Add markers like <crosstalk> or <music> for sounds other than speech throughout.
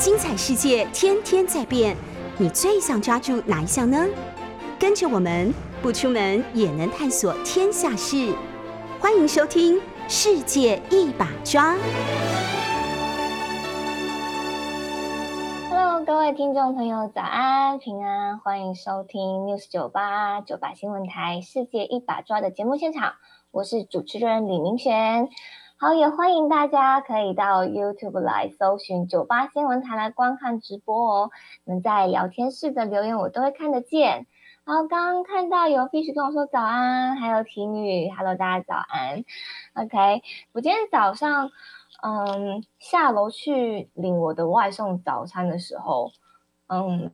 精彩世界天天在变，你最想抓住哪一项呢？跟着我们不出门也能探索天下事，欢迎收听《世界一把抓》。Hello，各位听众朋友，早安平安，欢迎收听 News 九八九八新闻台《世界一把抓》的节目现场，我是主持人李明璇。好，也欢迎大家可以到 YouTube 来搜寻酒吧新闻台来观看直播哦。你们在聊天室的留言我都会看得见。然后，刚刚看到有 Fish 跟我说早安，还有体女，Hello，大家早安。OK，我今天早上嗯下楼去领我的外送早餐的时候，嗯，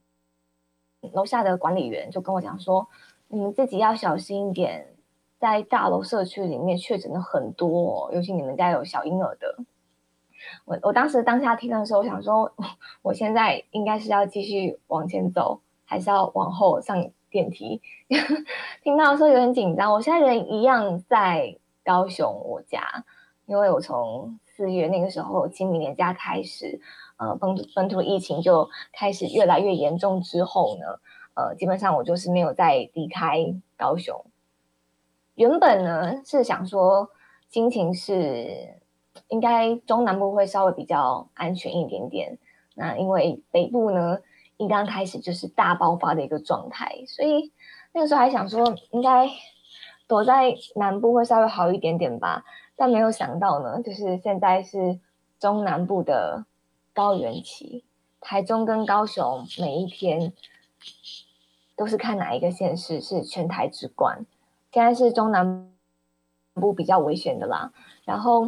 楼下的管理员就跟我讲说，你们自己要小心一点。在大楼社区里面确诊的很多，尤其你们家有小婴儿的。我我当时当下听的时候，我想说，<laughs> 我现在应该是要继续往前走，还是要往后上电梯？<laughs> 听到的时候有点紧张。我现在人一样在高雄我家，因为我从四月那个时候清明年假开始，呃，本本土疫情就开始越来越严重之后呢，呃，基本上我就是没有再离开高雄。原本呢是想说，心情是应该中南部会稍微比较安全一点点。那因为北部呢一刚开始就是大爆发的一个状态，所以那个时候还想说应该躲在南部会稍微好一点点吧。但没有想到呢，就是现在是中南部的高原期，台中跟高雄每一天都是看哪一个县市是全台之冠。现在是中南部比较危险的啦，然后，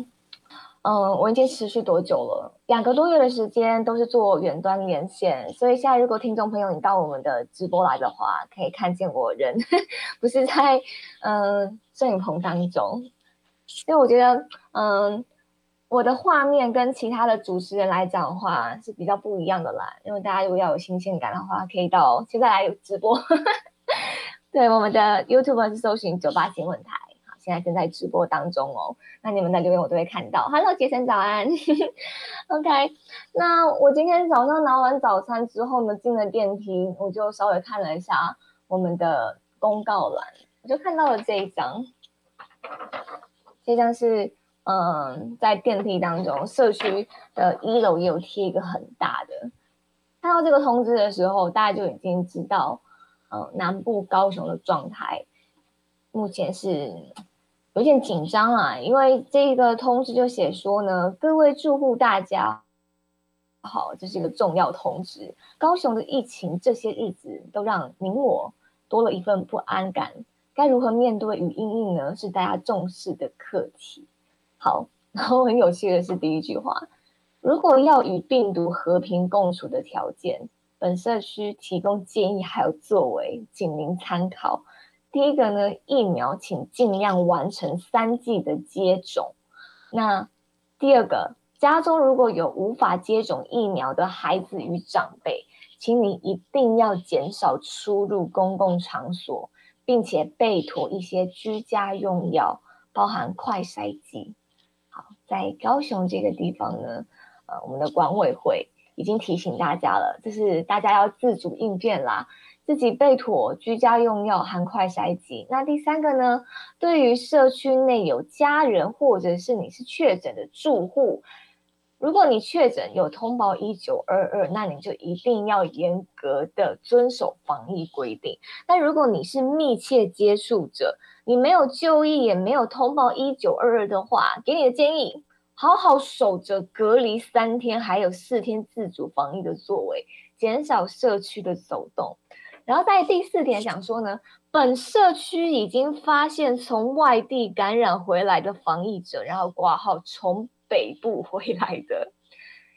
嗯，我已经持续多久了？两个多月的时间都是做远端连线，所以现在如果听众朋友你到我们的直播来的话，可以看见我人 <laughs> 不是在嗯摄影棚当中，因为我觉得嗯我的画面跟其他的主持人来讲的话是比较不一样的啦，因为大家如果要有新鲜感的话，可以到现在来直播。对，我们的 YouTube 是搜寻九八新闻台，现在正在直播当中哦。那你们的留言我都会看到。Hello，杰森早安。<laughs> OK，那我今天早上拿完早餐之后呢，进了电梯，我就稍微看了一下我们的公告栏，我就看到了这一张。这张是嗯，在电梯当中，社区的一楼也有贴一个很大的。看到这个通知的时候，大家就已经知道。呃，南部高雄的状态目前是有点紧张啊，因为这个通知就写说呢，各位住户大家好，这是一个重要通知。高雄的疫情这些日子都让您我多了一份不安感，该如何面对与应应呢？是大家重视的课题。好，然后很有趣的是第一句话，如果要与病毒和平共处的条件。本社区提供建议还有作为，请您参考。第一个呢，疫苗请尽量完成三剂的接种。那第二个，家中如果有无法接种疫苗的孩子与长辈，请你一定要减少出入公共场所，并且备妥一些居家用药，包含快筛剂。好，在高雄这个地方呢，呃，我们的管委会。已经提醒大家了，就是大家要自主应变啦，自己备妥居家用药含快筛剂。那第三个呢，对于社区内有家人或者是你是确诊的住户，如果你确诊有通报一九二二，那你就一定要严格的遵守防疫规定。那如果你是密切接触者，你没有就医也没有通报一九二二的话，给你的建议。好好守着隔离三天，还有四天自主防疫的作为，减少社区的走动。然后在第四点想说呢，本社区已经发现从外地感染回来的防疫者，然后挂号从北部回来的，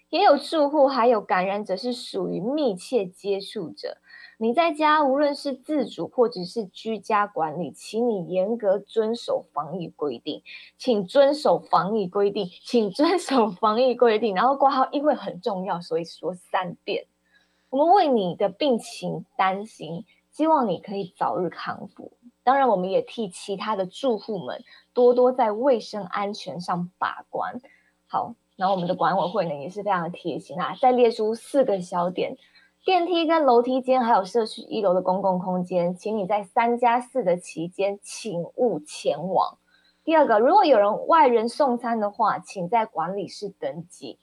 也有住户还有感染者是属于密切接触者。你在家无论是自主或者是居家管理，请你严格遵守防疫规定，请遵守防疫规定，请遵守防疫规定。然后挂号，因为很重要，所以说三遍。我们为你的病情担心，希望你可以早日康复。当然，我们也替其他的住户们多多在卫生安全上把关。好，然后我们的管委会呢也是非常的贴心啊，再列出四个小点：电梯跟楼梯间，还有社区一楼的公共空间，请你在三加四的期间，请勿前往。第二个，如果有人外人送餐的话，请在管理室登记。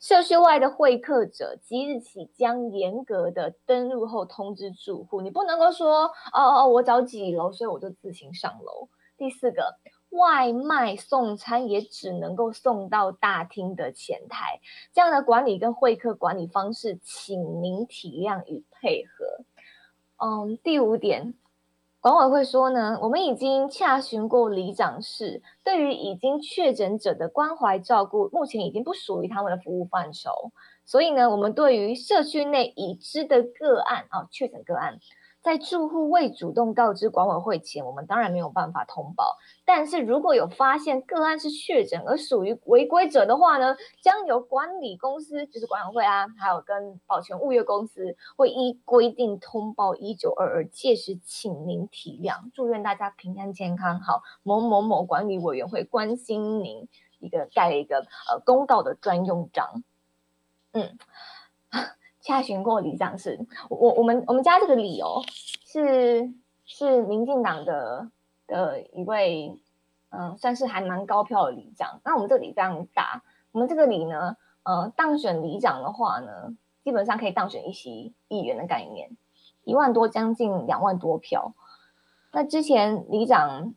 社区外的会客者，即日起将严格的登录后通知住户，你不能够说哦哦，我找几楼，所以我就自行上楼。第四个。外卖送餐也只能够送到大厅的前台，这样的管理跟会客管理方式，请您体谅与配合。嗯，第五点，管委会说呢，我们已经洽询过里长室，对于已经确诊者的关怀照顾，目前已经不属于他们的服务范畴，所以呢，我们对于社区内已知的个案啊，确诊个案。在住户未主动告知管委会前，我们当然没有办法通报。但是如果有发现个案是确诊而属于违规者的话呢，将由管理公司，就是管委会啊，还有跟保全物业公司，会依规定通报一九二二。届时请您体谅，祝愿大家平安健康。好，某某某管理委员会关心您，一个盖一个呃公告的专用章。嗯。<laughs> 洽询过里长是，我我们我们家这个里哦，是是民进党的的一位，嗯，算是还蛮高票的里长。那我们这里非常大，我们这个里呢，呃，当选里长的话呢，基本上可以当选一席议员的概念，一万多将近两万多票。那之前里长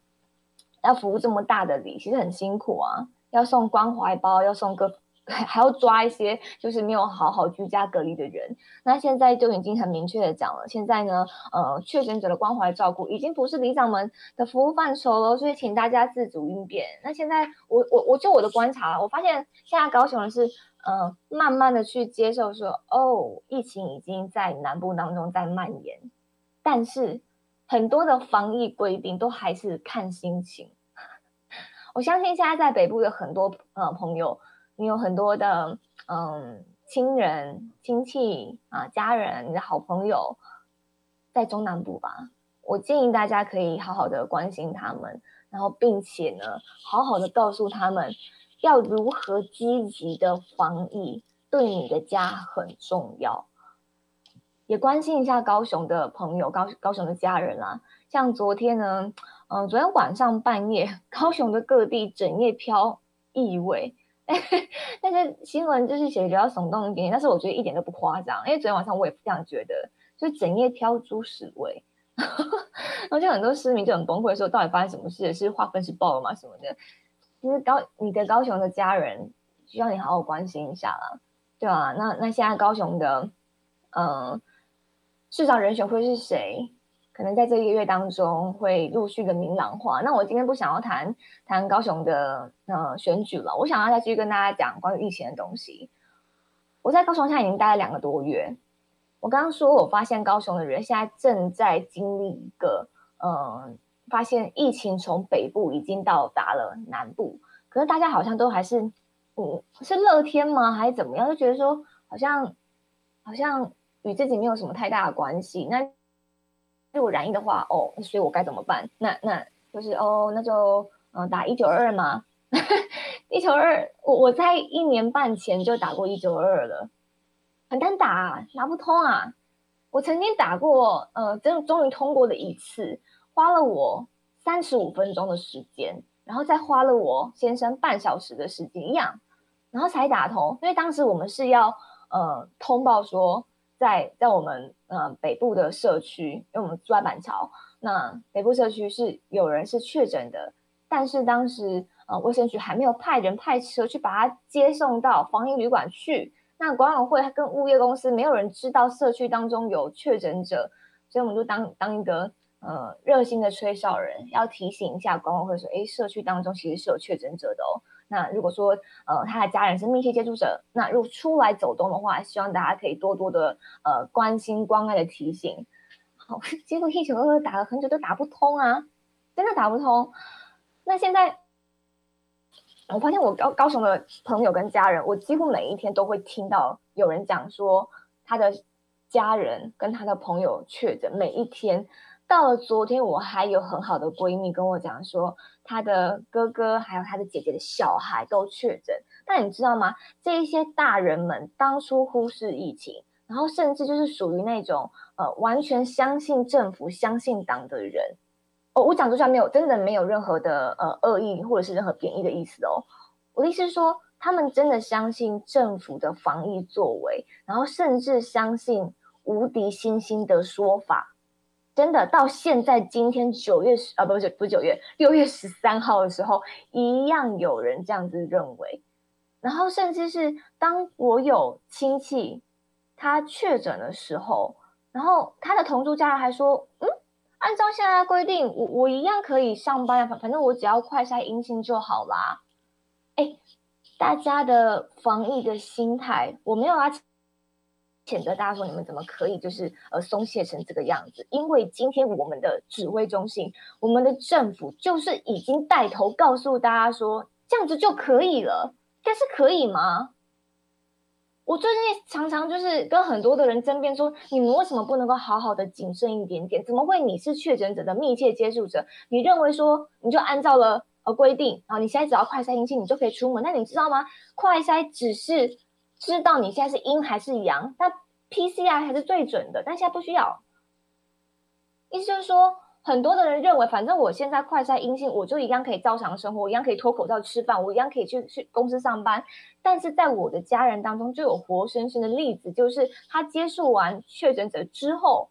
要服务这么大的里，其实很辛苦啊，要送关怀包，要送各。还要抓一些就是没有好好居家隔离的人。那现在就已经很明确的讲了，现在呢，呃，确诊者的关怀照顾已经不是里长们的服务范畴了，所以请大家自主应变。那现在我我我就我的观察，我发现现在高雄的是，呃，慢慢的去接受说，哦，疫情已经在南部当中在蔓延，但是很多的防疫规定都还是看心情。<laughs> 我相信现在在北部的很多呃朋友。你有很多的嗯亲人亲戚啊家人你的好朋友在中南部吧，我建议大家可以好好的关心他们，然后并且呢好好的告诉他们要如何积极的防疫，对你的家很重要。也关心一下高雄的朋友，高高雄的家人啦。像昨天呢，嗯，昨天晚上半夜，<laughs> 高雄的各地整夜飘异味。<laughs> 但是新闻就是写的比较耸动一点，但是我觉得一点都不夸张，因为昨天晚上我也这样觉得，就整夜飘猪屎味，<laughs> 然后就很多市民就很崩溃，说到底发生什么事？是划分是爆了吗？什么的？其实高你的高雄的家人需要你好好关心一下啦，对吧？那那现在高雄的嗯市长人选会是谁？可能在这一个月当中会陆续的明朗化。那我今天不想要谈谈高雄的呃选举了，我想要再继续跟大家讲关于疫情的东西。我在高雄现在已经待了两个多月。我刚刚说，我发现高雄的人现在正在经历一个，嗯，发现疫情从北部已经到达了南部，可是大家好像都还是，嗯，是乐天吗？还是怎么样？就觉得说好像好像与自己没有什么太大的关系。那如果染疫的话，哦，所以我该怎么办？那那就是哦，那就嗯打一九二嘛，<laughs> 一九二，我我在一年半前就打过一九二了，很难打，打不通啊。我曾经打过，呃，真终于通过了一次，花了我三十五分钟的时间，然后再花了我先生半小时的时间一样，然后才打通。因为当时我们是要呃通报说。在在我们呃北部的社区，因为我们住在板桥，那北部社区是有人是确诊的，但是当时呃卫生局还没有派人派车去把他接送到防疫旅馆去，那管委会跟物业公司没有人知道社区当中有确诊者，所以我们就当当一个呃热心的吹哨人，要提醒一下管委会说，哎，社区当中其实是有确诊者的哦。那如果说，呃，他的家人是密切接触者，那如果出来走动的话，希望大家可以多多的呃关心、关爱的提醒。好，结果一九二二打了很久都打不通啊，真的打不通。那现在我发现我高高雄的朋友跟家人，我几乎每一天都会听到有人讲说他的家人跟他的朋友确诊，每一天。到了昨天，我还有很好的闺蜜跟我讲说，他的哥哥还有他的姐姐的小孩都确诊。但你知道吗？这一些大人们当初忽视疫情，然后甚至就是属于那种呃完全相信政府、相信党的人。哦，我讲这下没有真的没有任何的呃恶意或者是任何贬义的意思哦。我的意思是说，他们真的相信政府的防疫作为，然后甚至相信无敌星星的说法。真的到现在今天九月十啊，不是不是九月六月十三号的时候，一样有人这样子认为。然后甚至是当我有亲戚他确诊的时候，然后他的同住家人还说：“嗯，按照现在规定，我我一样可以上班，反反正我只要快筛阴性就好啦。”哎，大家的防疫的心态，我没有啊。谴责大家说你们怎么可以就是呃松懈成这个样子？因为今天我们的指挥中心，我们的政府就是已经带头告诉大家说这样子就可以了，但是可以吗？我最近常常就是跟很多的人争辩说，你们为什么不能够好好的谨慎一点点？怎么会你是确诊者的密切接触者，你认为说你就按照了呃规定啊？你现在只要快筛阴性，你就可以出门？那你知道吗？快筛只是。知道你现在是阴还是阳，那 PCR 还是最准的，但现在不需要。意思就是说，很多的人认为，反正我现在快筛阴性，我就一样可以照常生活，一样可以脱口罩吃饭，我一样可以去去公司上班。但是在我的家人当中，就有活生生的例子，就是他接触完确诊者之后，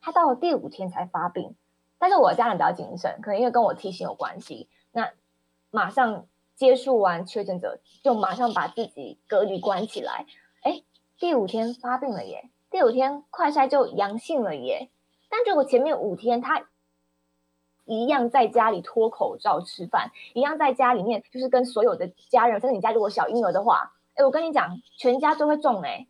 他到了第五天才发病。但是我的家人比较谨慎，可能因为跟我体型有关系，那马上。接触完确诊者，就马上把自己隔离关起来。哎，第五天发病了耶！第五天快筛就阳性了耶！但如果前面五天他一样在家里脱口罩吃饭，一样在家里面就是跟所有的家人，甚至你家如果小婴儿的话，哎，我跟你讲，全家都会中哎。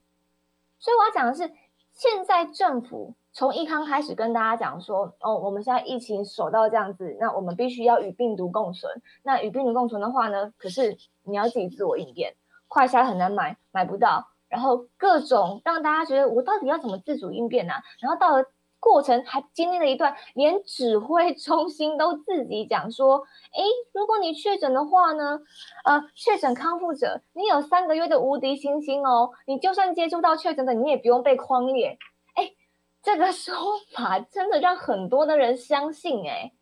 所以我要讲的是，现在政府。从一康开始跟大家讲说，哦，我们现在疫情守到这样子，那我们必须要与病毒共存。那与病毒共存的话呢，可是你要自己自我应变，快筛很难买，买不到，然后各种让大家觉得我到底要怎么自主应变呢？然后到了过程还经历了一段，连指挥中心都自己讲说，诶，如果你确诊的话呢，呃，确诊康复者，你有三个月的无敌星星哦，你就算接触到确诊的，你也不用被框列。这个说法真的让很多的人相信，哎，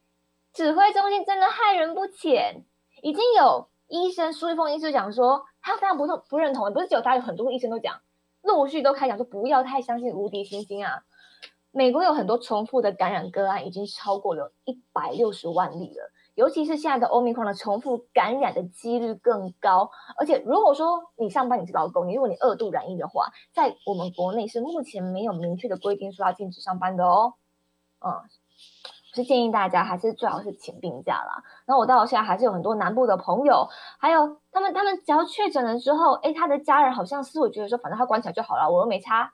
指挥中心真的害人不浅。已经有医生苏一峰医生讲说，他非常不同不认同，不是只有他，有很多医生都讲，陆续都开讲说不要太相信无敌星星啊。美国有很多重复的感染个案，已经超过了一百六十万例了。尤其是现在的欧米克的重复感染的几率更高，而且如果说你上班你是劳工，你如果你二度染疫的话，在我们国内是目前没有明确的规定说要禁止上班的哦。嗯，是建议大家还是最好是请病假啦。然后我到现在还是有很多南部的朋友，还有他们他们只要确诊了之后，哎，他的家人好像是我觉得说，反正他关起来就好了，我又没差。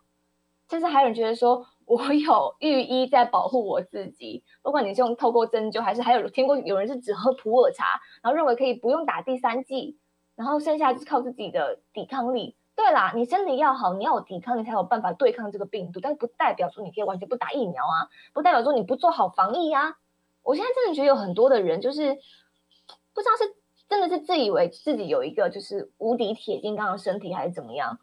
甚至还有人觉得说。我有御医在保护我自己，不管你是用透过针灸，还是还有听过有人是只喝普洱茶，然后认为可以不用打第三剂，然后剩下就是靠自己的抵抗力。对啦，你身体要好，你要有抵抗力才有办法对抗这个病毒，但不代表说你可以完全不打疫苗啊，不代表说你不做好防疫啊。我现在真的觉得有很多的人就是不知道是真的是自以为自己有一个就是无敌铁金刚的身体，还是怎么样。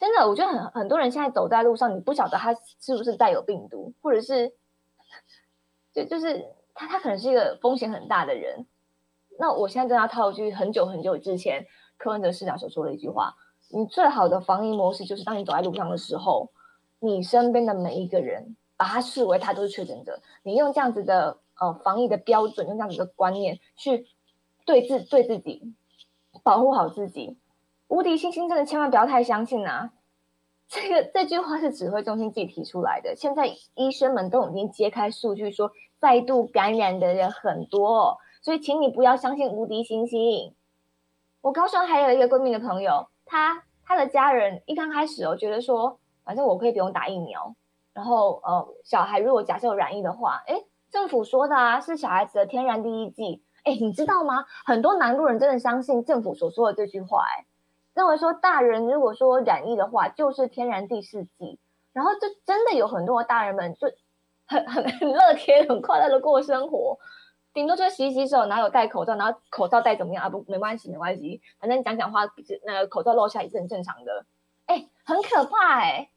真的，我觉得很很多人现在走在路上，你不晓得他是不是带有病毒，或者是，就就是他他可能是一个风险很大的人。那我现在跟他套一句很久很久之前柯文哲市长所说的一句话：，你最好的防疫模式就是当你走在路上的时候，你身边的每一个人把他视为他都是确诊者，你用这样子的呃防疫的标准，用这样子的观念去对自对自己保护好自己。无敌星星真的千万不要太相信呐！这个这句话是指挥中心自己提出来的。现在医生们都已经揭开数据，说再度感染的人很多，所以请你不要相信无敌星星。我高中还有一个闺蜜的朋友，她她的家人一刚开始哦，觉得说反正我可以不用打疫苗，然后呃小孩如果假设有染疫的话，哎，政府说的啊是小孩子的天然第一剂，哎，你知道吗？很多南路人真的相信政府所说的这句话，哎。认为说大人如果说染疫的话，就是天然第四季，然后就真的有很多大人们就很 <laughs> 很很乐天、很快乐的过生活。顶多就洗洗手，然后有戴口罩，然后口罩戴怎么样啊？不，没关系，没关系，反正讲讲话，那个口罩落下也是很正常的。哎，很可怕哎！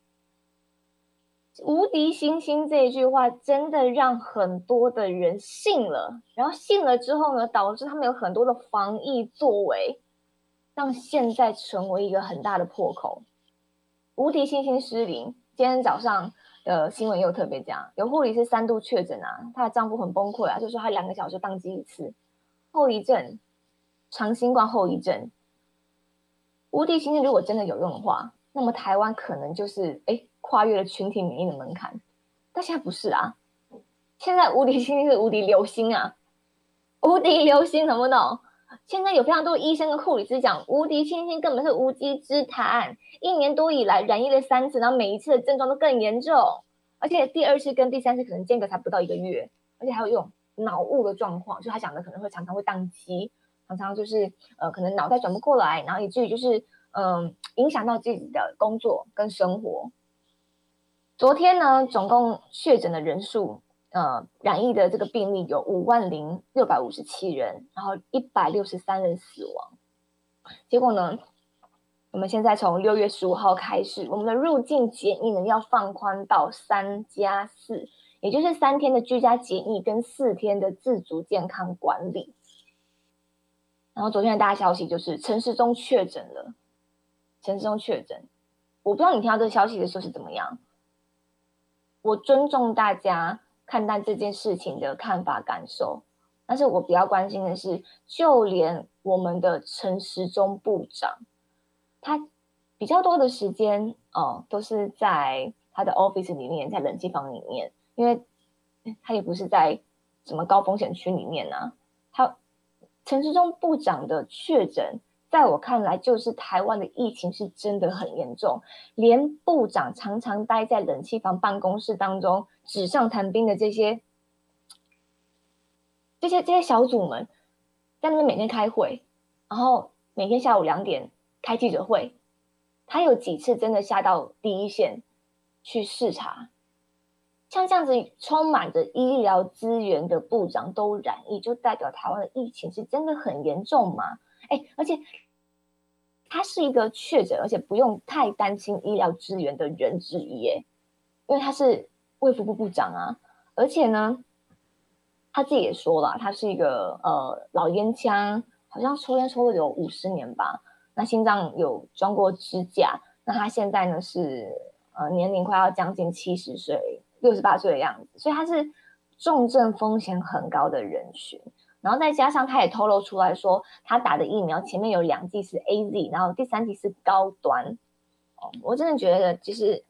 无敌星星这一句话真的让很多的人信了，然后信了之后呢，导致他们有很多的防疫作为，让现在成为一个很大的破口。无敌星星失灵，今天早上。的新闻又特别讲，有护理师三度确诊啊，她的丈夫很崩溃啊，就说她两个小时宕机一次，后遗症，长新冠后遗症。无敌星星如果真的有用的话，那么台湾可能就是哎跨越了群体免疫的门槛，但现在不是啊，现在无敌星星是无敌流星啊，无敌流星懂不懂？现在有非常多医生跟护理师讲，无敌星星根本是无稽之谈。一年多以来染疫了三次，然后每一次的症状都更严重，而且第二次跟第三次可能间隔才不到一个月，而且还有一种脑雾的状况，就他讲的可能会常常会宕机，常常就是呃可能脑袋转不过来，然后以至于就是嗯影响到自己的工作跟生活。昨天呢，总共确诊的人数。呃，染疫的这个病例有五万零六百五十七人，然后一百六十三人死亡。结果呢，我们现在从六月十五号开始，我们的入境检疫呢要放宽到三加四，也就是三天的居家检疫跟四天的自主健康管理。然后昨天的大消息就是陈时中确诊了，陈时中确诊，我不知道你听到这个消息的时候是怎么样。我尊重大家。看待这件事情的看法感受，但是我比较关心的是，就连我们的陈时中部长，他比较多的时间哦，都是在他的 office 里面，在冷气房里面，因为他也不是在什么高风险区里面呢。他陈时中部长的确诊。在我看来，就是台湾的疫情是真的很严重，连部长常常待在冷气房办公室当中，纸上谈兵的这些、这些、这些小组们，在那边每天开会，然后每天下午两点开记者会，他有几次真的下到第一线去视察，像这样子充满着医疗资源的部长都染疫，就代表台湾的疫情是真的很严重吗？哎，而且他是一个确诊，而且不用太担心医疗资源的人之一，哎，因为他是卫福部部长啊，而且呢，他自己也说了，他是一个呃老烟枪，好像抽烟抽了有五十年吧，那心脏有装过支架，那他现在呢是呃年龄快要将近七十岁，六十八岁的样子，所以他是重症风险很高的人群。然后再加上他也透露出来说，他打的疫苗前面有两剂是 A Z，然后第三剂是高端。哦，我真的觉得其实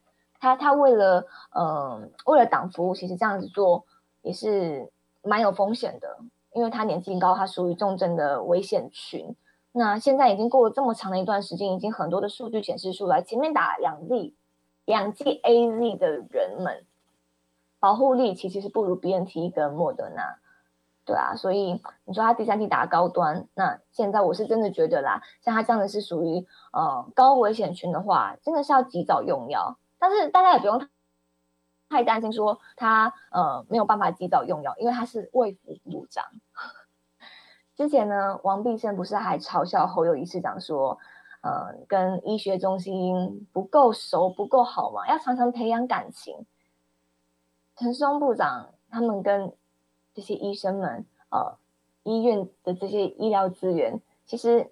他他为了嗯为了党服务，其实这样子做也是蛮有风险的，因为他年纪高，他属于重症的危险群。那现在已经过了这么长的一段时间，已经很多的数据显示出来，前面打两剂两剂 A Z 的人们，保护力其实是不如 B N T 跟莫德纳。对啊，所以你说他第三季打高端，那现在我是真的觉得啦，像他这样的是属于呃高危险群的话，真的是要及早用药。但是大家也不用太担心说他呃没有办法及早用药，因为他是卫福部长。<laughs> 之前呢，王必胜不是还嘲笑侯友谊市长说，呃，跟医学中心不够熟不够好嘛，要常常培养感情。陈松部长他们跟这些医生们，呃，医院的这些医疗资源，其实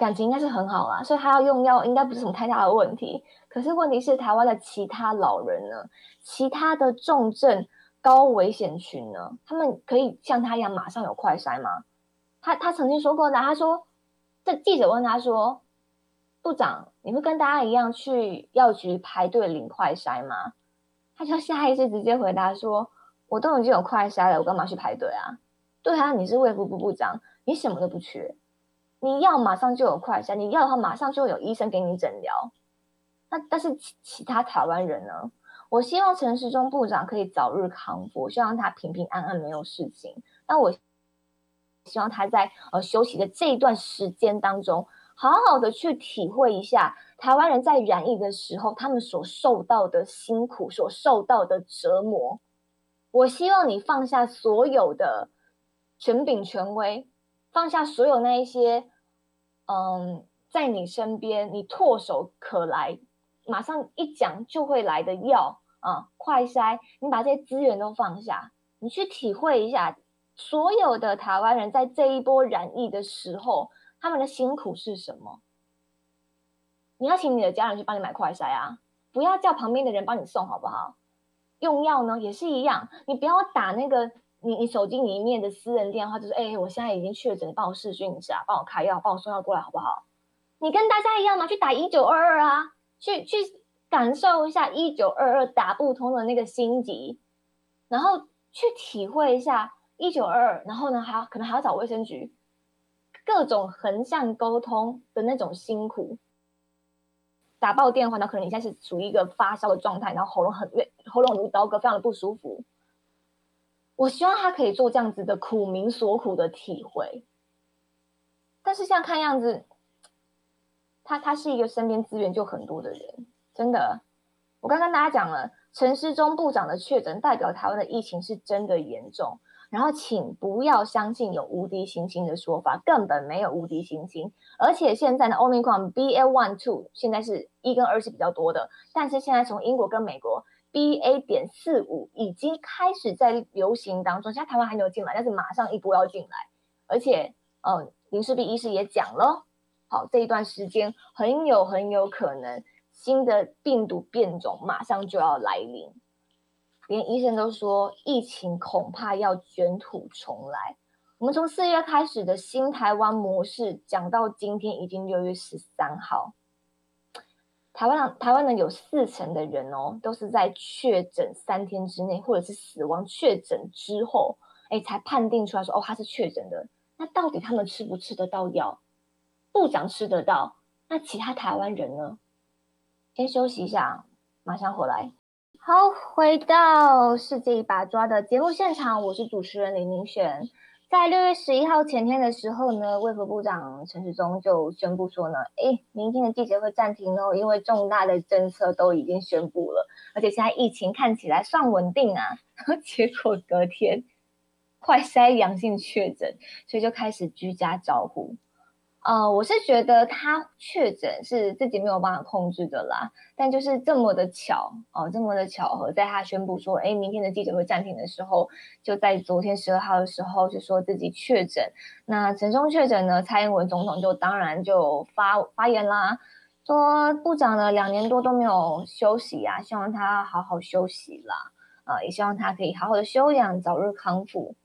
感情应该是很好啦，所以他要用药应该不是什么太大的问题。可是问题是，台湾的其他老人呢，其他的重症高危险群呢，他们可以像他一样马上有快筛吗？他他曾经说过的，他说，这记者问他说，部长，你会跟大家一样去药局排队领快筛吗？他就下意识直接回答说。我都已经有快筛了，我干嘛去排队啊？对啊，你是卫福部部长，你什么都不缺，你要马上就有快筛，你要的话马上就有医生给你诊疗。那但是其其他台湾人呢？我希望陈时中部长可以早日康复，我希望他平平安安没有事情。那我希望他在呃休息的这一段时间当中，好好的去体会一下台湾人在染疫的时候他们所受到的辛苦，所受到的折磨。我希望你放下所有的权柄权威，放下所有那一些，嗯，在你身边你唾手可来，马上一讲就会来的药啊，快筛，你把这些资源都放下，你去体会一下，所有的台湾人在这一波染疫的时候，他们的辛苦是什么？你要请你的家人去帮你买快筛啊，不要叫旁边的人帮你送，好不好？用药呢也是一样，你不要打那个。你你手机里面的私人电话就是，哎，我现在已经确诊，帮我试讯一下，帮我开药，帮我送药过来，好不好？你跟大家一样吗？去打一九二二啊，去去感受一下一九二二打不通的那个心急，然后去体会一下一九二二，然后呢，还可能还要找卫生局，各种横向沟通的那种辛苦。打爆电话，那可能你现在是处于一个发烧的状态，然后喉咙很喉咙如刀割，非常的不舒服。我希望他可以做这样子的苦民所苦的体会，但是像看样子，他他是一个身边资源就很多的人，真的。我刚跟大家讲了，陈世忠部长的确诊代表台湾的疫情是真的严重，然后请不要相信有无敌星星的说法，根本没有无敌星星。而且现在的 Omicron BA one two 现在是一跟二是比较多的，但是现在从英国跟美国。B A 点四五已经开始在流行当中，现在台湾还没有进来，但是马上一波要进来，而且，嗯，林世璧医师也讲了，好，这一段时间很有很有可能新的病毒变种马上就要来临，连医生都说疫情恐怕要卷土重来。我们从四月开始的新台湾模式讲到今天已经六月十三号。台湾台湾呢有四成的人哦，都是在确诊三天之内，或者是死亡确诊之后，哎，才判定出来说哦他是确诊的。那到底他们吃不吃得到药？部长吃得到，那其他台湾人呢？先休息一下，马上回来。好，回到世界一把抓的节目现场，我是主持人林明璇。在六月十一号前天的时候呢，卫福部长陈时中就宣布说呢，哎，明天的记者会暂停哦，因为重大的政策都已经宣布了，而且现在疫情看起来算稳定啊。<laughs> 结果隔天快筛阳性确诊，所以就开始居家招呼。呃，我是觉得他确诊是自己没有办法控制的啦，但就是这么的巧哦，这么的巧合，在他宣布说，哎，明天的记者会暂停的时候，就在昨天十二号的时候就说自己确诊。那陈中确诊呢，蔡英文总统就当然就发发言啦，说部长呢两年多都没有休息啊，希望他好好休息啦，啊，也希望他可以好好的休养，早日康复。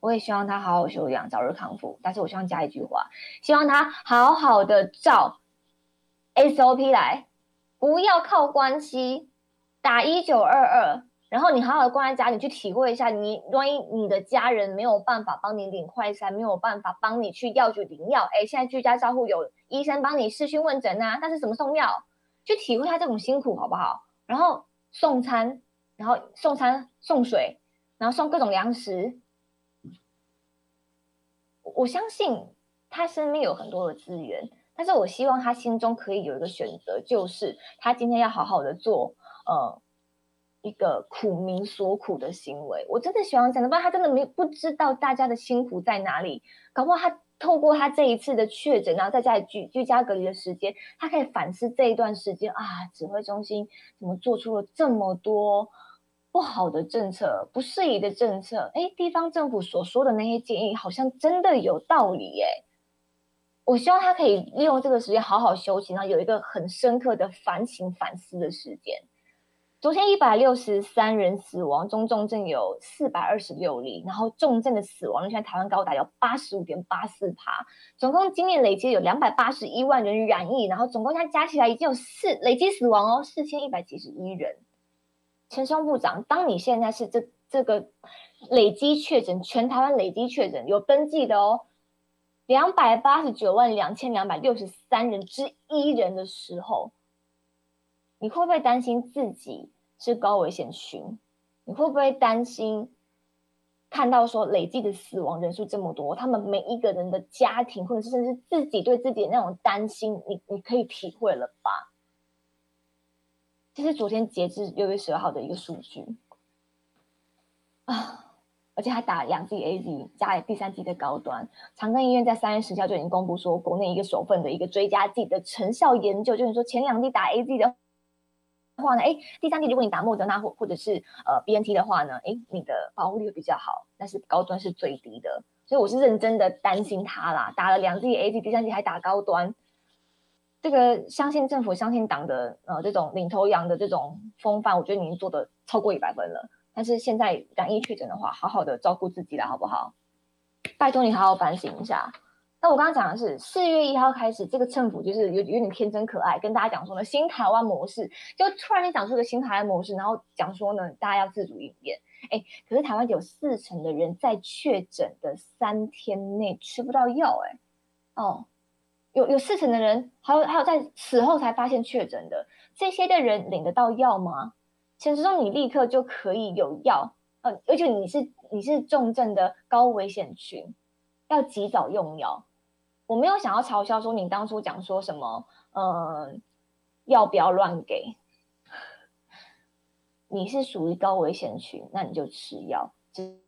我也希望他好好休养，早日康复。但是我希望加一句话，希望他好好的照 SOP 来，不要靠关系打一九二二，然后你好好的关在家里去体会一下。你万一你的家人没有办法帮你领快餐，没有办法帮你去药局领药，哎，现在居家照护有医生帮你视讯问诊啊，但是怎么送药？去体会一下这种辛苦好不好？然后送餐，然后送餐送水，然后送各种粮食。我相信他身边有很多的资源，但是我希望他心中可以有一个选择，就是他今天要好好的做呃一个苦民所苦的行为。我真的希望这样，不然他真的没不知道大家的辛苦在哪里。搞不好他透过他这一次的确诊，然后在家里居居家隔离的时间，他可以反思这一段时间啊，指挥中心怎么做出了这么多。不好的政策，不适宜的政策，哎，地方政府所说的那些建议好像真的有道理耶。我希望他可以利用这个时间好好休息，然后有一个很深刻的反省反思的时间。昨天一百六十三人死亡，中重症有四百二十六例，然后重症的死亡率现在台湾高达有八十五点八四趴，总共今年累计有两百八十一万人染疫，然后总共它加起来已经有四累计死亡哦，四千一百七十一人。陈松部长，当你现在是这这个累积确诊，全台湾累积确诊有登记的哦，两百八十九万两千两百六十三人之一人的时候，你会不会担心自己是高危险群？你会不会担心看到说累计的死亡人数这么多，他们每一个人的家庭，或者是甚至自己对自己的那种担心，你你可以体会了吧？这是昨天截至六月十二号的一个数据啊！而且还打两剂 A Z 加第三剂的高端。长庚医院在三月十号就已经公布说，国内一个首份的一个追加剂的成效研究，就是说前两剂打 A Z 的话呢，哎，第三剂如果你打莫德纳或或者是呃 B N T 的话呢，哎，你的保护力会比较好，但是高端是最低的。所以我是认真的担心他啦，打了两剂 A Z，第三剂还打高端。这个相信政府、相信党的呃这种领头羊的这种风范，我觉得您做的超过一百分了。但是现在染疫确诊的话，好好的照顾自己了，好不好？拜托你好好反省一下。那我刚刚讲的是四月一号开始，这个政府就是有有点天真可爱，跟大家讲说呢，新台湾模式就突然间讲出个新台湾模式，然后讲说呢，大家要自主应变。哎，可是台湾有四成的人在确诊的三天内吃不到药，哎，哦。有有四成的人，还有还有在此后才发现确诊的这些的人领得到药吗？陈时中，你立刻就可以有药，呃，而且你是你是重症的高危险群，要及早用药。我没有想要嘲笑说你当初讲说什么，嗯，药不要乱给。你是属于高危险群，那你就吃药。只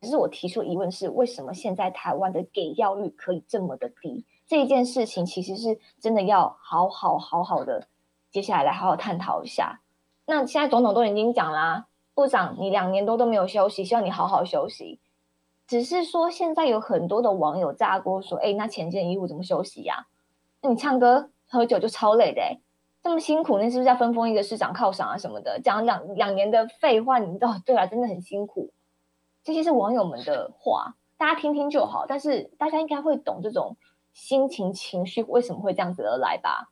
只是我提出疑问是，为什么现在台湾的给药率可以这么的低？这件事情其实是真的要好好好好的，接下来来好好探讨一下。那现在总统都已经讲啦，部长你两年多都没有休息，希望你好好休息。只是说现在有很多的网友炸锅说，哎，那前线医护怎么休息呀？那你唱歌喝酒就超累的，这么辛苦，那是不是要分封一个市长犒赏啊什么的？讲两两年的废话，你知道对啊，真的很辛苦。这些是网友们的话，大家听听就好。但是大家应该会懂这种。心情情绪为什么会这样子而来吧？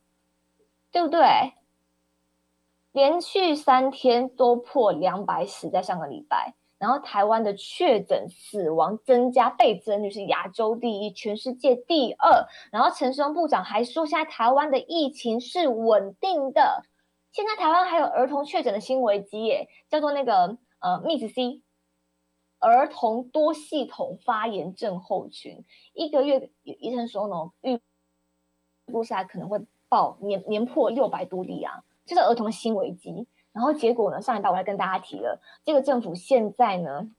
对不对？连续三天都破两百死，在上个礼拜，然后台湾的确诊死亡增加倍增率是亚洲第一，全世界第二。然后陈时中部长还说，现在台湾的疫情是稳定的。现在台湾还有儿童确诊的新危机耶，叫做那个呃密 s C。儿童多系统发炎症候群，一个月医生说呢，预估下来可能会爆年年破六百多例啊，这是儿童新危机。然后结果呢，上一代我还跟大家提了，这个政府现在呢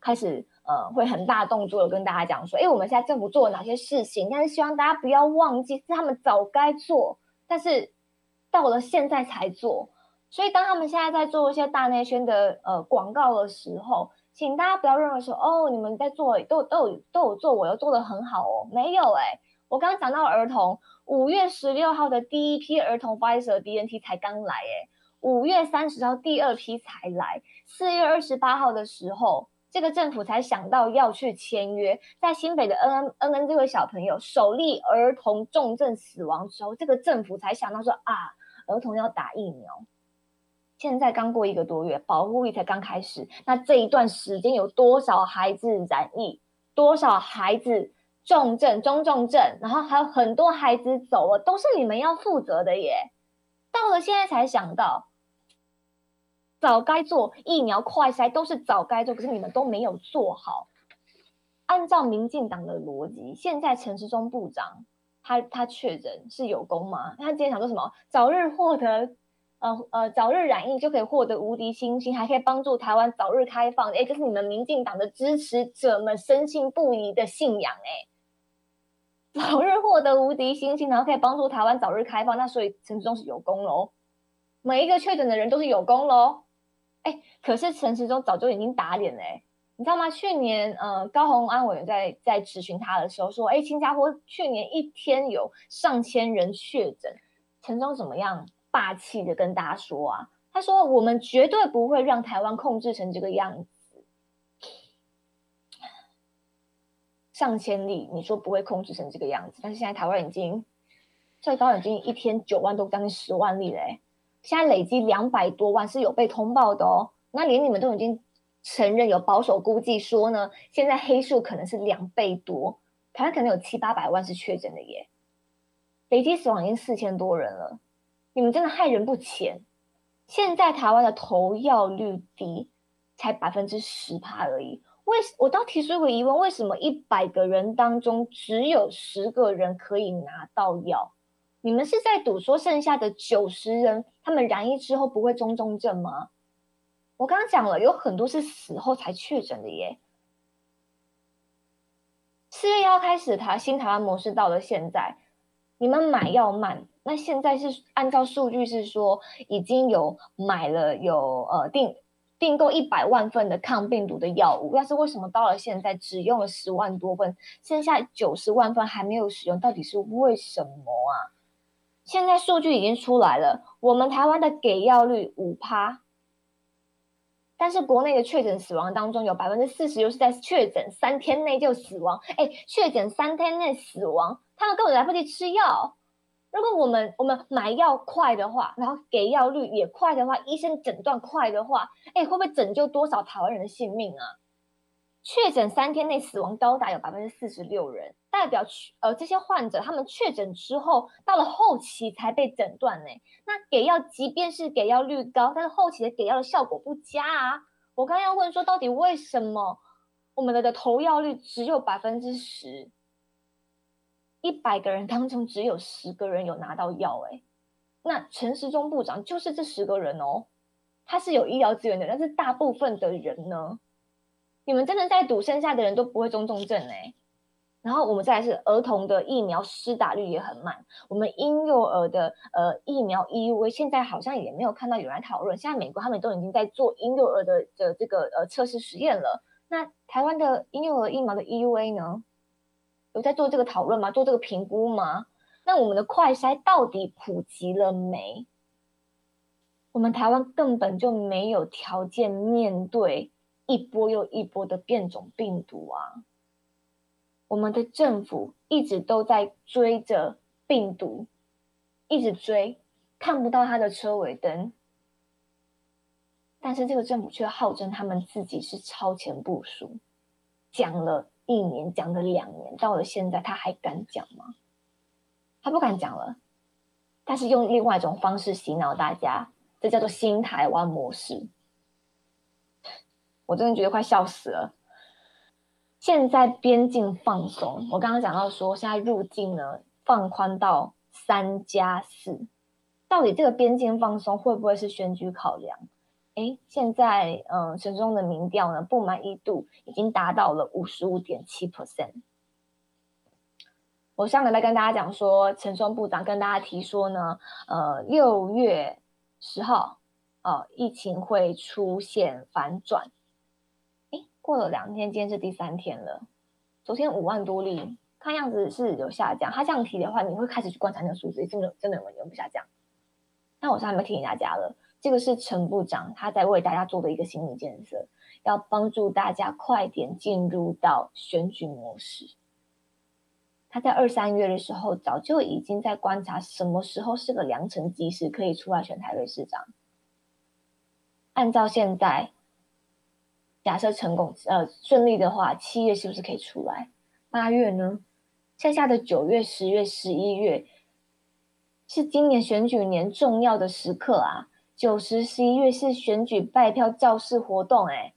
开始呃会很大动作的跟大家讲说，哎，我们现在政府做了哪些事情？但是希望大家不要忘记，是他们早该做，但是到了现在才做。所以当他们现在在做一些大内宣的呃广告的时候，请大家不要认为说哦，你们在做都都有都有做，我又做的很好哦，没有哎，我刚刚讲到儿童，五月十六号的第一批儿童 Pfizer BNT 才刚来哎，五月三十号第二批才来，四月二十八号的时候，这个政府才想到要去签约，在新北的 N N N N 这位小朋友首例儿童重症死亡之后，这个政府才想到说啊，儿童要打疫苗。现在刚过一个多月，保护力才刚开始。那这一段时间有多少孩子染疫？多少孩子重症、中重症？然后还有很多孩子走了，都是你们要负责的耶。到了现在才想到，早该做疫苗快筛都是早该做，可是你们都没有做好。按照民进党的逻辑，现在陈时中部长他他确诊是有功吗？他今天想说什么？早日获得。呃呃，早日染疫就可以获得无敌星星，还可以帮助台湾早日开放。哎，这是你们民进党的支持者们深信不疑的信仰。哎，早日获得无敌星星，然后可以帮助台湾早日开放，那所以陈时中是有功喽。每一个确诊的人都是有功喽。哎，可是陈时中早就已经打脸了。你知道吗？去年呃，高鸿安委员在在质询他的时候说，哎，新加坡去年一天有上千人确诊，陈中怎么样？霸气的跟大家说啊，他说我们绝对不会让台湾控制成这个样子，上千例，你说不会控制成这个样子，但是现在台湾已经最高已经一天九万多，将近十万例嘞，现在累积两百多万是有被通报的哦，那连你们都已经承认有保守估计说呢，现在黑数可能是两倍多，台湾可能有七八百万是确诊的耶，累计死亡已经四千多人了。你们真的害人不浅。现在台湾的投药率低，才百分之十趴而已。为我倒提出一个疑问：为什么一百个人当中只有十个人可以拿到药？你们是在赌说剩下的九十人他们染疫之后不会中重症吗？我刚刚讲了，有很多是死后才确诊的耶。四月一号开始，台新台湾模式到了现在，你们买药慢，那现在是按照数据是说已经有买了有呃订订购一百万份的抗病毒的药物，但是为什么到了现在只用了十万多份，剩下九十万份还没有使用？到底是为什么啊？现在数据已经出来了，我们台湾的给药率五趴。但是国内的确诊死亡当中，有百分之四十又是在确诊三天内就死亡。哎，确诊三天内死亡，他们根本来不及吃药。如果我们我们买药快的话，然后给药率也快的话，医生诊断快的话，哎，会不会拯救多少台湾人的性命啊？确诊三天内死亡高达有百分之四十六人，代表呃这些患者他们确诊之后到了后期才被诊断呢。那给药即便是给药率高，但是后期的给药的效果不佳啊。我刚要问说，到底为什么我们的的投药率只有百分之十？一百个人当中只有十个人有拿到药，哎，那陈时中部长就是这十个人哦，他是有医疗资源的，但是大部分的人呢？你们真的在赌，剩下的人都不会中重症哎。然后我们再来是儿童的疫苗施打率也很慢。我们婴幼儿的呃疫苗 EUV 现在好像也没有看到有人讨论。现在美国他们都已经在做婴幼儿的的这个呃测试实验了。那台湾的婴幼儿疫苗的 EUV 呢？有在做这个讨论吗？做这个评估吗？那我们的快筛到底普及了没？我们台湾根本就没有条件面对。一波又一波的变种病毒啊！我们的政府一直都在追着病毒，一直追，看不到它的车尾灯。但是这个政府却号称他们自己是超前部署，讲了一年，讲了两年，到了现在他还敢讲吗？他不敢讲了，但是用另外一种方式洗脑大家，这叫做新台湾模式。我真的觉得快笑死了。现在边境放松，我刚刚讲到说，现在入境呢放宽到三加四，到底这个边境放松会不会是选举考量？哎，现在嗯，陈中的民调呢不满意度已经达到了五十五点七 percent。我上个礼拜跟大家讲说，陈松部长跟大家提说呢，呃，六月十号，呃，疫情会出现反转。过了两天，今天是第三天了。昨天五万多例，看样子是有下降。他这样提的话，你会开始去观察那个数字，真的真的有没有下降？那我上面提醒大家了，这个是陈部长他在为大家做的一个心理建设，要帮助大家快点进入到选举模式。他在二三月的时候，早就已经在观察什么时候是个良辰吉时，可以出来选台北市长。按照现在。假设成功，呃，顺利的话，七月是不是可以出来？八月呢？剩下的九月、十月、十一月是今年选举年重要的时刻啊！九十、十一月是选举拜票造势活动，哎，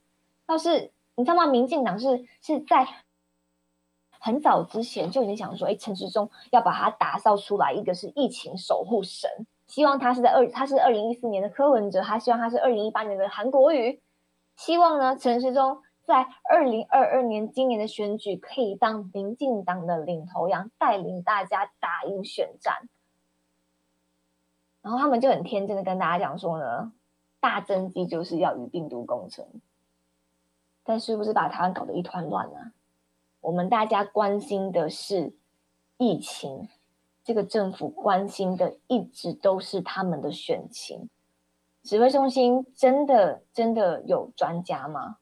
倒是你知道吗？民进党是是在很早之前就已经想说，哎，陈时中要把它打造出来，一个是疫情守护神，希望他是在二，他是二零一四年的柯文哲，他希望他是二零一八年的韩国瑜。希望呢，陈时中在二零二二年今年的选举可以当民进党的领头羊，带领大家打赢选战。然后他们就很天真的跟大家讲说呢，大增肌就是要与病毒共存。但是不是把台湾搞得一团乱呢？我们大家关心的是疫情，这个政府关心的一直都是他们的选情。指挥中心真的真的有专家吗？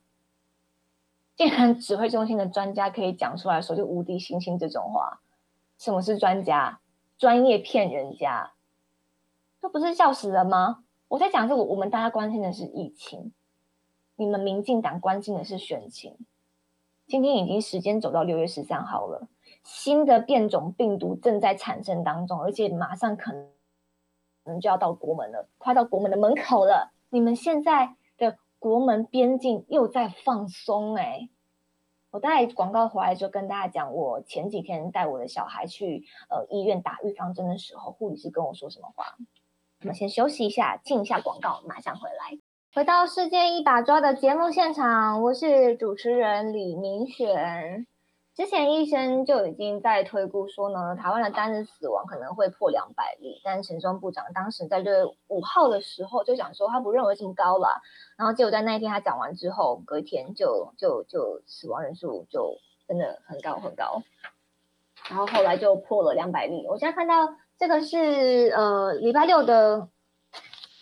竟然指挥中心的专家可以讲出来说就无敌星星这种话？什么是专家？专业骗人家，这不是笑死人吗？我在讲这个，我们大家关心的是疫情，你们民进党关心的是选情。今天已经时间走到六月十三号了，新的变种病毒正在产生当中，而且马上可能。就要到国门了，快到国门的门口了。你们现在的国门边境又在放松哎！我带广告回来就跟大家讲，我前几天带我的小孩去呃医院打预防针的时候，护理师跟我说什么话。我们先休息一下，进一下广告，马上回来。回到世界一把抓的节目现场，我是主持人李明璇。之前医生就已经在推估说呢，台湾的单日死亡可能会破两百例，但陈松部长当时在六月五号的时候就讲说他不认为这么高了，然后结果在那一天他讲完之后，隔天就就就死亡人数就真的很高很高，然后后来就破了两百例。我现在看到这个是呃礼拜六的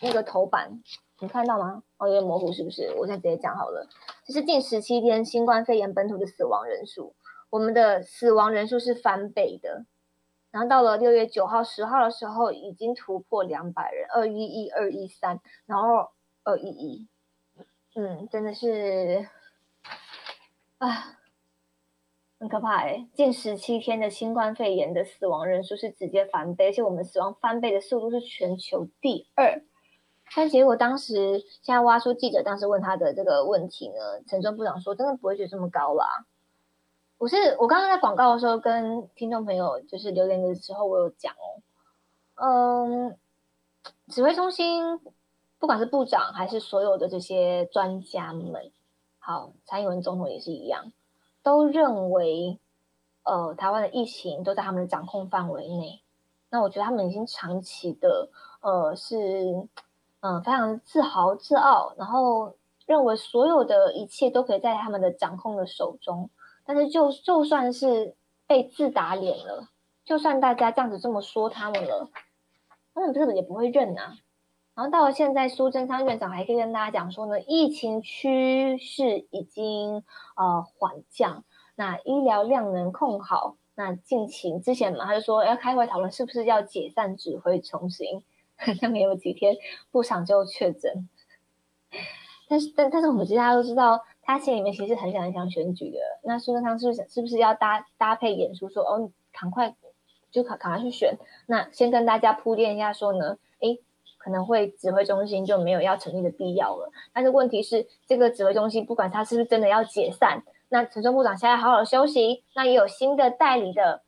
那个头版。你看到吗？哦，有点模糊，是不是？我现在直接讲好了。这是近十七天新冠肺炎本土的死亡人数，我们的死亡人数是翻倍的。然后到了六月九号、十号的时候，已经突破两百人，二一一、二一三，然后二一一。嗯，真的是啊，很可怕哎！近十七天的新冠肺炎的死亡人数是直接翻倍，而且我们死亡翻倍的速度是全球第二。但结果当时现在挖出记者当时问他的这个问题呢，陈忠部长说真的不会觉得这么高啦。我是我刚刚在广告的时候跟听众朋友就是留言的时候，我有讲哦，嗯，指挥中心不管是部长还是所有的这些专家们，好，蔡英文总统也是一样，都认为呃台湾的疫情都在他们的掌控范围内。那我觉得他们已经长期的呃是。嗯，非常自豪、自傲，然后认为所有的一切都可以在他们的掌控的手中。但是，就就算是被自打脸了，就算大家这样子这么说他们了，他们这个也不会认啊。然后到了现在，苏贞昌院长还可以跟大家讲说呢，疫情趋势已经呃缓降，那医疗量能控好，那近期之前嘛，他就说要开会讨论是不是要解散指挥中心。<laughs> 好像没有几天，部长就确诊。但是，但但是我们其实大家都知道，他心里面其实很想很想选举的。那苏贞昌是不是是不是要搭搭配演出说哦，赶快就赶赶快去选？那先跟大家铺垫一下说呢，可能会指挥中心就没有要成立的必要了。但是问题是，这个指挥中心不管他是不是真的要解散，那陈忠部长现在好好休息，那也有新的代理的。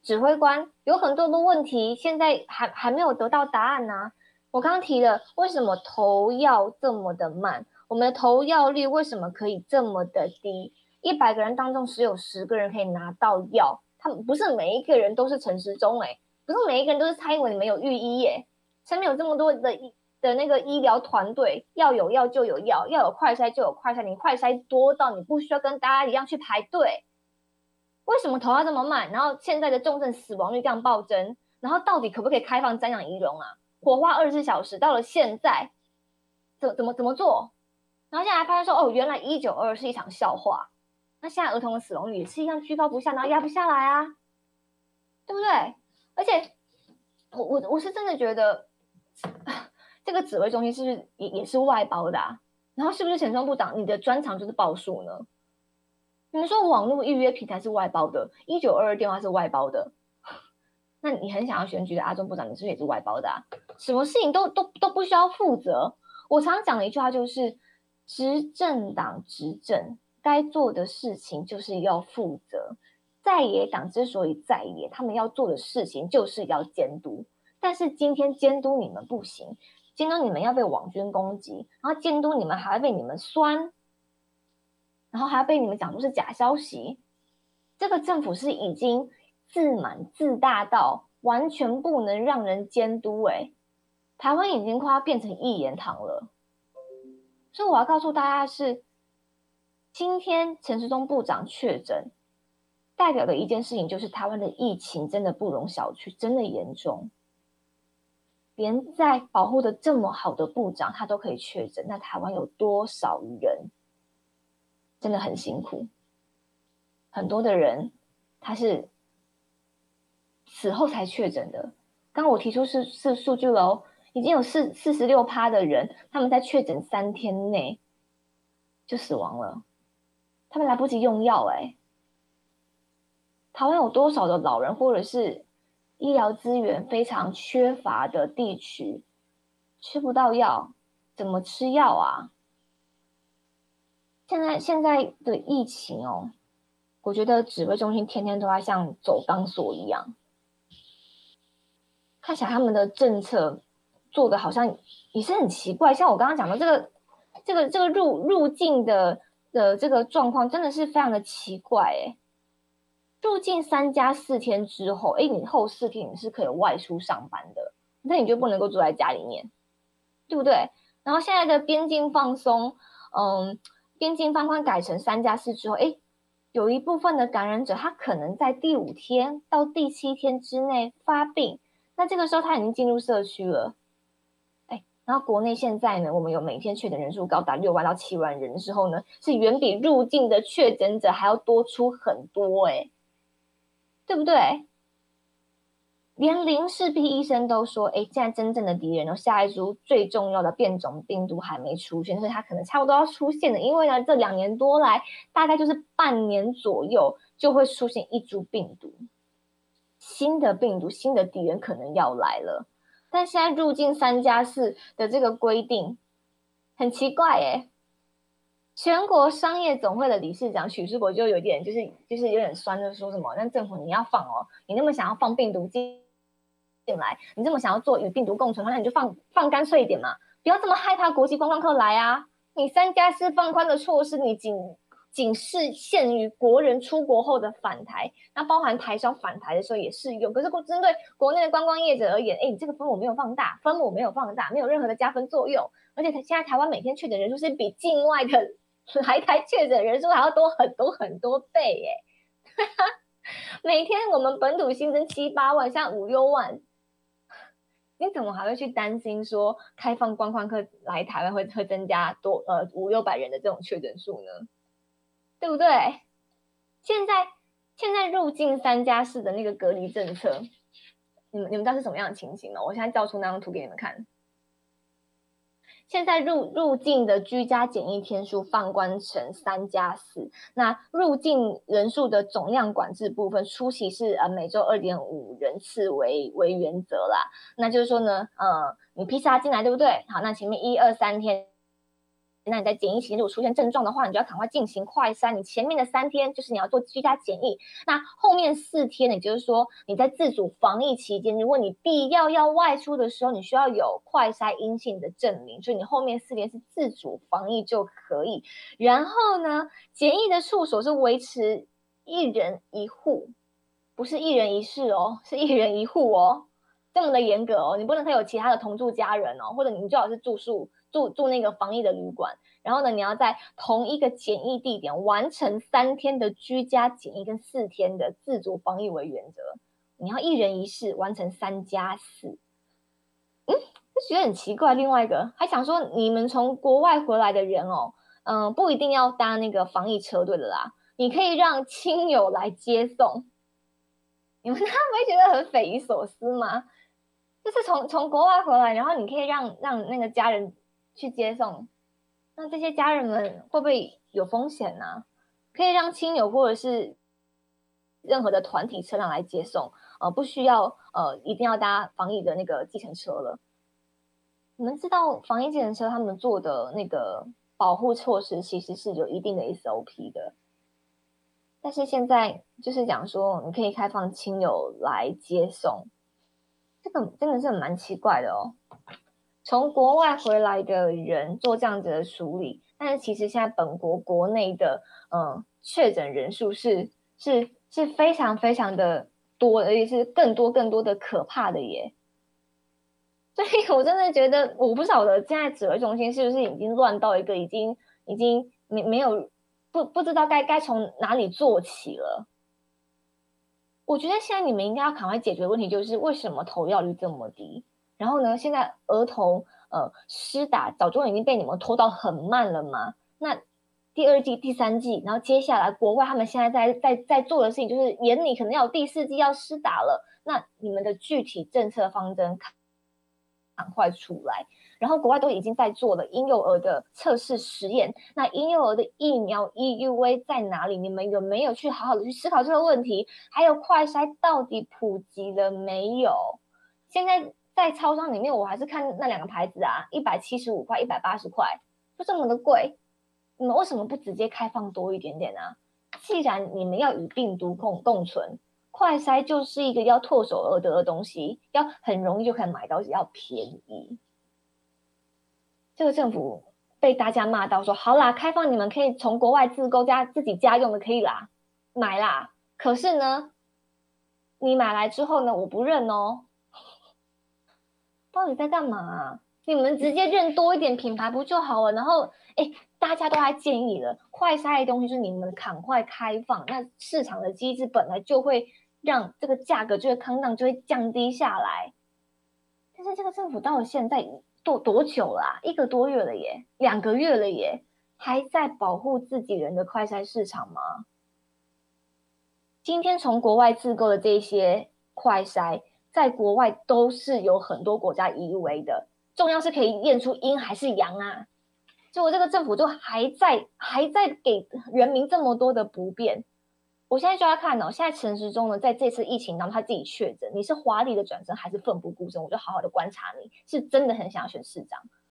指挥官有很多的问题，现在还还没有得到答案呢。我刚刚提了，为什么投药这么的慢？我们的投药率为什么可以这么的低？一百个人当中只有十个人可以拿到药，他们不是每一个人都是陈时中哎，不是每一个人都是蔡英文，你们有御医耶，身边有这么多的医的那个医疗团队，要有药就有药，要有快筛就有快筛，你快筛多到你不需要跟大家一样去排队。为什么投要这么慢？然后现在的重症死亡率这样暴增，然后到底可不可以开放瞻仰仪容啊？火化二十四小时，到了现在，怎怎么怎么做？然后现在还发现说，哦，原来一九二是一场笑话。那现在儿童的死亡率也是一样居高不下，然后压不下来啊，对不对？而且，我我我是真的觉得，这个指挥中心是不是也也是外包的？啊？然后是不是前中部长你的专长就是报数呢？你们说网络预约平台是外包的，一九二二电话是外包的，那你很想要选举的阿中部长，你是不是也是外包的啊？什么事情都都都不需要负责。我常常讲的一句话就是，执政党执政该做的事情就是要负责，在野党之所以在野，他们要做的事情就是要监督。但是今天监督你们不行，监督你们要被网军攻击，然后监督你们还要被你们酸。然后还要被你们讲出是假消息，这个政府是已经自满自大到完全不能让人监督哎，台湾已经快要变成一言堂了。所以我要告诉大家是，今天陈时中部长确诊，代表的一件事情就是台湾的疫情真的不容小觑，真的严重。连在保护的这么好的部长他都可以确诊，那台湾有多少人？真的很辛苦，很多的人他是死后才确诊的。刚我提出是是数据喽，已经有四四十六趴的人，他们在确诊三天内就死亡了，他们来不及用药哎。台湾有多少的老人或者是医疗资源非常缺乏的地区，吃不到药，怎么吃药啊？现在现在的疫情哦，我觉得指挥中心天天都在像走钢索一样，看起来他们的政策做的好像也是很奇怪。像我刚刚讲的这个这个这个入入境的的这个状况真的是非常的奇怪哎。入境三加四天之后，哎，你后四天你是可以外出上班的，那你就不能够住在家里面，对不对？然后现在的边境放松，嗯，边境放宽改成三加四之后，哎，有一部分的感染者他可能在第五天到第七天之内发病，那这个时候他已经进入社区了，哎，然后国内现在呢，我们有每天确诊人数高达六万到七万人的时候呢，是远比入境的确诊者还要多出很多，哎。对不对？连林世璧医生都说：“哎，现在真正的敌人哦，下一株最重要的变种病毒还没出现，所以它可能差不多要出现了。因为呢，这两年多来，大概就是半年左右就会出现一株病毒，新的病毒、新的敌人可能要来了。但现在入境三加四的这个规定很奇怪，哎。”全国商业总会的理事长许世博就有点，就是就是有点酸，就说什么，那政府你要放哦，你那么想要放病毒进进来，你这么想要做与病毒共存，那你就放放干脆一点嘛，不要这么害怕国际观光客来啊。你三加四放宽的措施，你仅仅是限于国人出国后的返台，那包含台商返台的时候也适用。可是针对国内的观光业者而言，哎，你这个分母没有放大，分母没有放大，没有任何的加分作用。而且现在台湾每天确诊人数是比境外的。<laughs> 来台确诊人数还要多很多很多倍耶！<laughs> 每天我们本土新增七八万，像五六万，你怎么还会去担心说开放观光客来台湾会会增加多呃五六百人的这种确诊数呢？对不对？现在现在入境三加四的那个隔离政策，你们你们知道是什么样的情形吗？我现在调出那张图给你们看。现在入入境的居家检疫天数放宽成三加四，那入境人数的总量管制部分，初期是呃每周二点五人次为为原则啦。那就是说呢，呃，你披萨进来对不对？好，那前面一二三天。那你在检疫期间如果出现症状的话，你就要赶快进行快筛。你前面的三天就是你要做居家检疫，那后面四天，也就是说你在自主防疫期间，如果你必要要外出的时候，你需要有快筛阴性的证明，所以你后面四天是自主防疫就可以。然后呢，检疫的处所是维持一人一户，不是一人一室哦，是一人一户哦，这么的严格哦，你不能再有其他的同住家人哦，或者你最好是住宿。住住那个防疫的旅馆，然后呢，你要在同一个检疫地点完成三天的居家检疫跟四天的自主防疫为原则。你要一人一室完成三加四，嗯，就觉得很奇怪。另外一个还想说，你们从国外回来的人哦，嗯，不一定要搭那个防疫车队的啦，你可以让亲友来接送。你们 <laughs> 他没觉得很匪夷所思吗？就是从从国外回来，然后你可以让让那个家人。去接送，那这些家人们会不会有风险呢？可以让亲友或者是任何的团体车辆来接送，呃，不需要呃一定要搭防疫的那个计程车了。你们知道防疫计程车他们做的那个保护措施其实是有一定的 SOP 的，但是现在就是讲说你可以开放亲友来接送，这个真的是蛮奇怪的哦。从国外回来的人做这样子的处理，但是其实现在本国国内的嗯确诊人数是是是非常非常的多，而且是更多更多的可怕的耶。所以我真的觉得，我不晓得现在指挥中心是不是已经乱到一个已经已经没没有不不知道该该从哪里做起了。我觉得现在你们应该要赶快解决问题，就是为什么投药率这么低？然后呢？现在儿童呃施打早就已经被你们拖到很慢了吗？那第二季、第三季，然后接下来国外他们现在在在在做的事情，就是眼里可能要有第四季要施打了。那你们的具体政策方针赶快出来。然后国外都已经在做了婴幼儿的测试实验。那婴幼儿的疫苗 EUV 在哪里？你们有没有去好好的去思考这个问题？还有快筛到底普及了没有？现在。在超商里面，我还是看那两个牌子啊，一百七十五块，一百八十块，就这么的贵。你们为什么不直接开放多一点点呢？既然你们要与病毒共共存，快筛就是一个要唾手而得的东西，要很容易就可以买到，要便宜。这个政府被大家骂到说：“好啦，开放你们可以从国外自购家自己家用的可以啦，买啦。”可是呢，你买来之后呢，我不认哦。到底在干嘛？你们直接认多一点品牌不就好了？然后，哎，大家都还建议了，快筛的东西是你们赶快开放，那市场的机制本来就会让这个价格就会康荡，就会降低下来。但是这个政府到了现在多多久了？一个多月了耶，两个月了耶，还在保护自己人的快筛市场吗？今天从国外自购的这些快筛。在国外都是有很多国家移为的，重要是可以验出阴还是阳啊？结果这个政府就还在还在给人民这么多的不便。我现在就要看哦，现在陈时中呢，在这次疫情当中他自己确诊，你是华丽的转身还是奋不顾身？我就好好的观察你，是真的很想要选市长，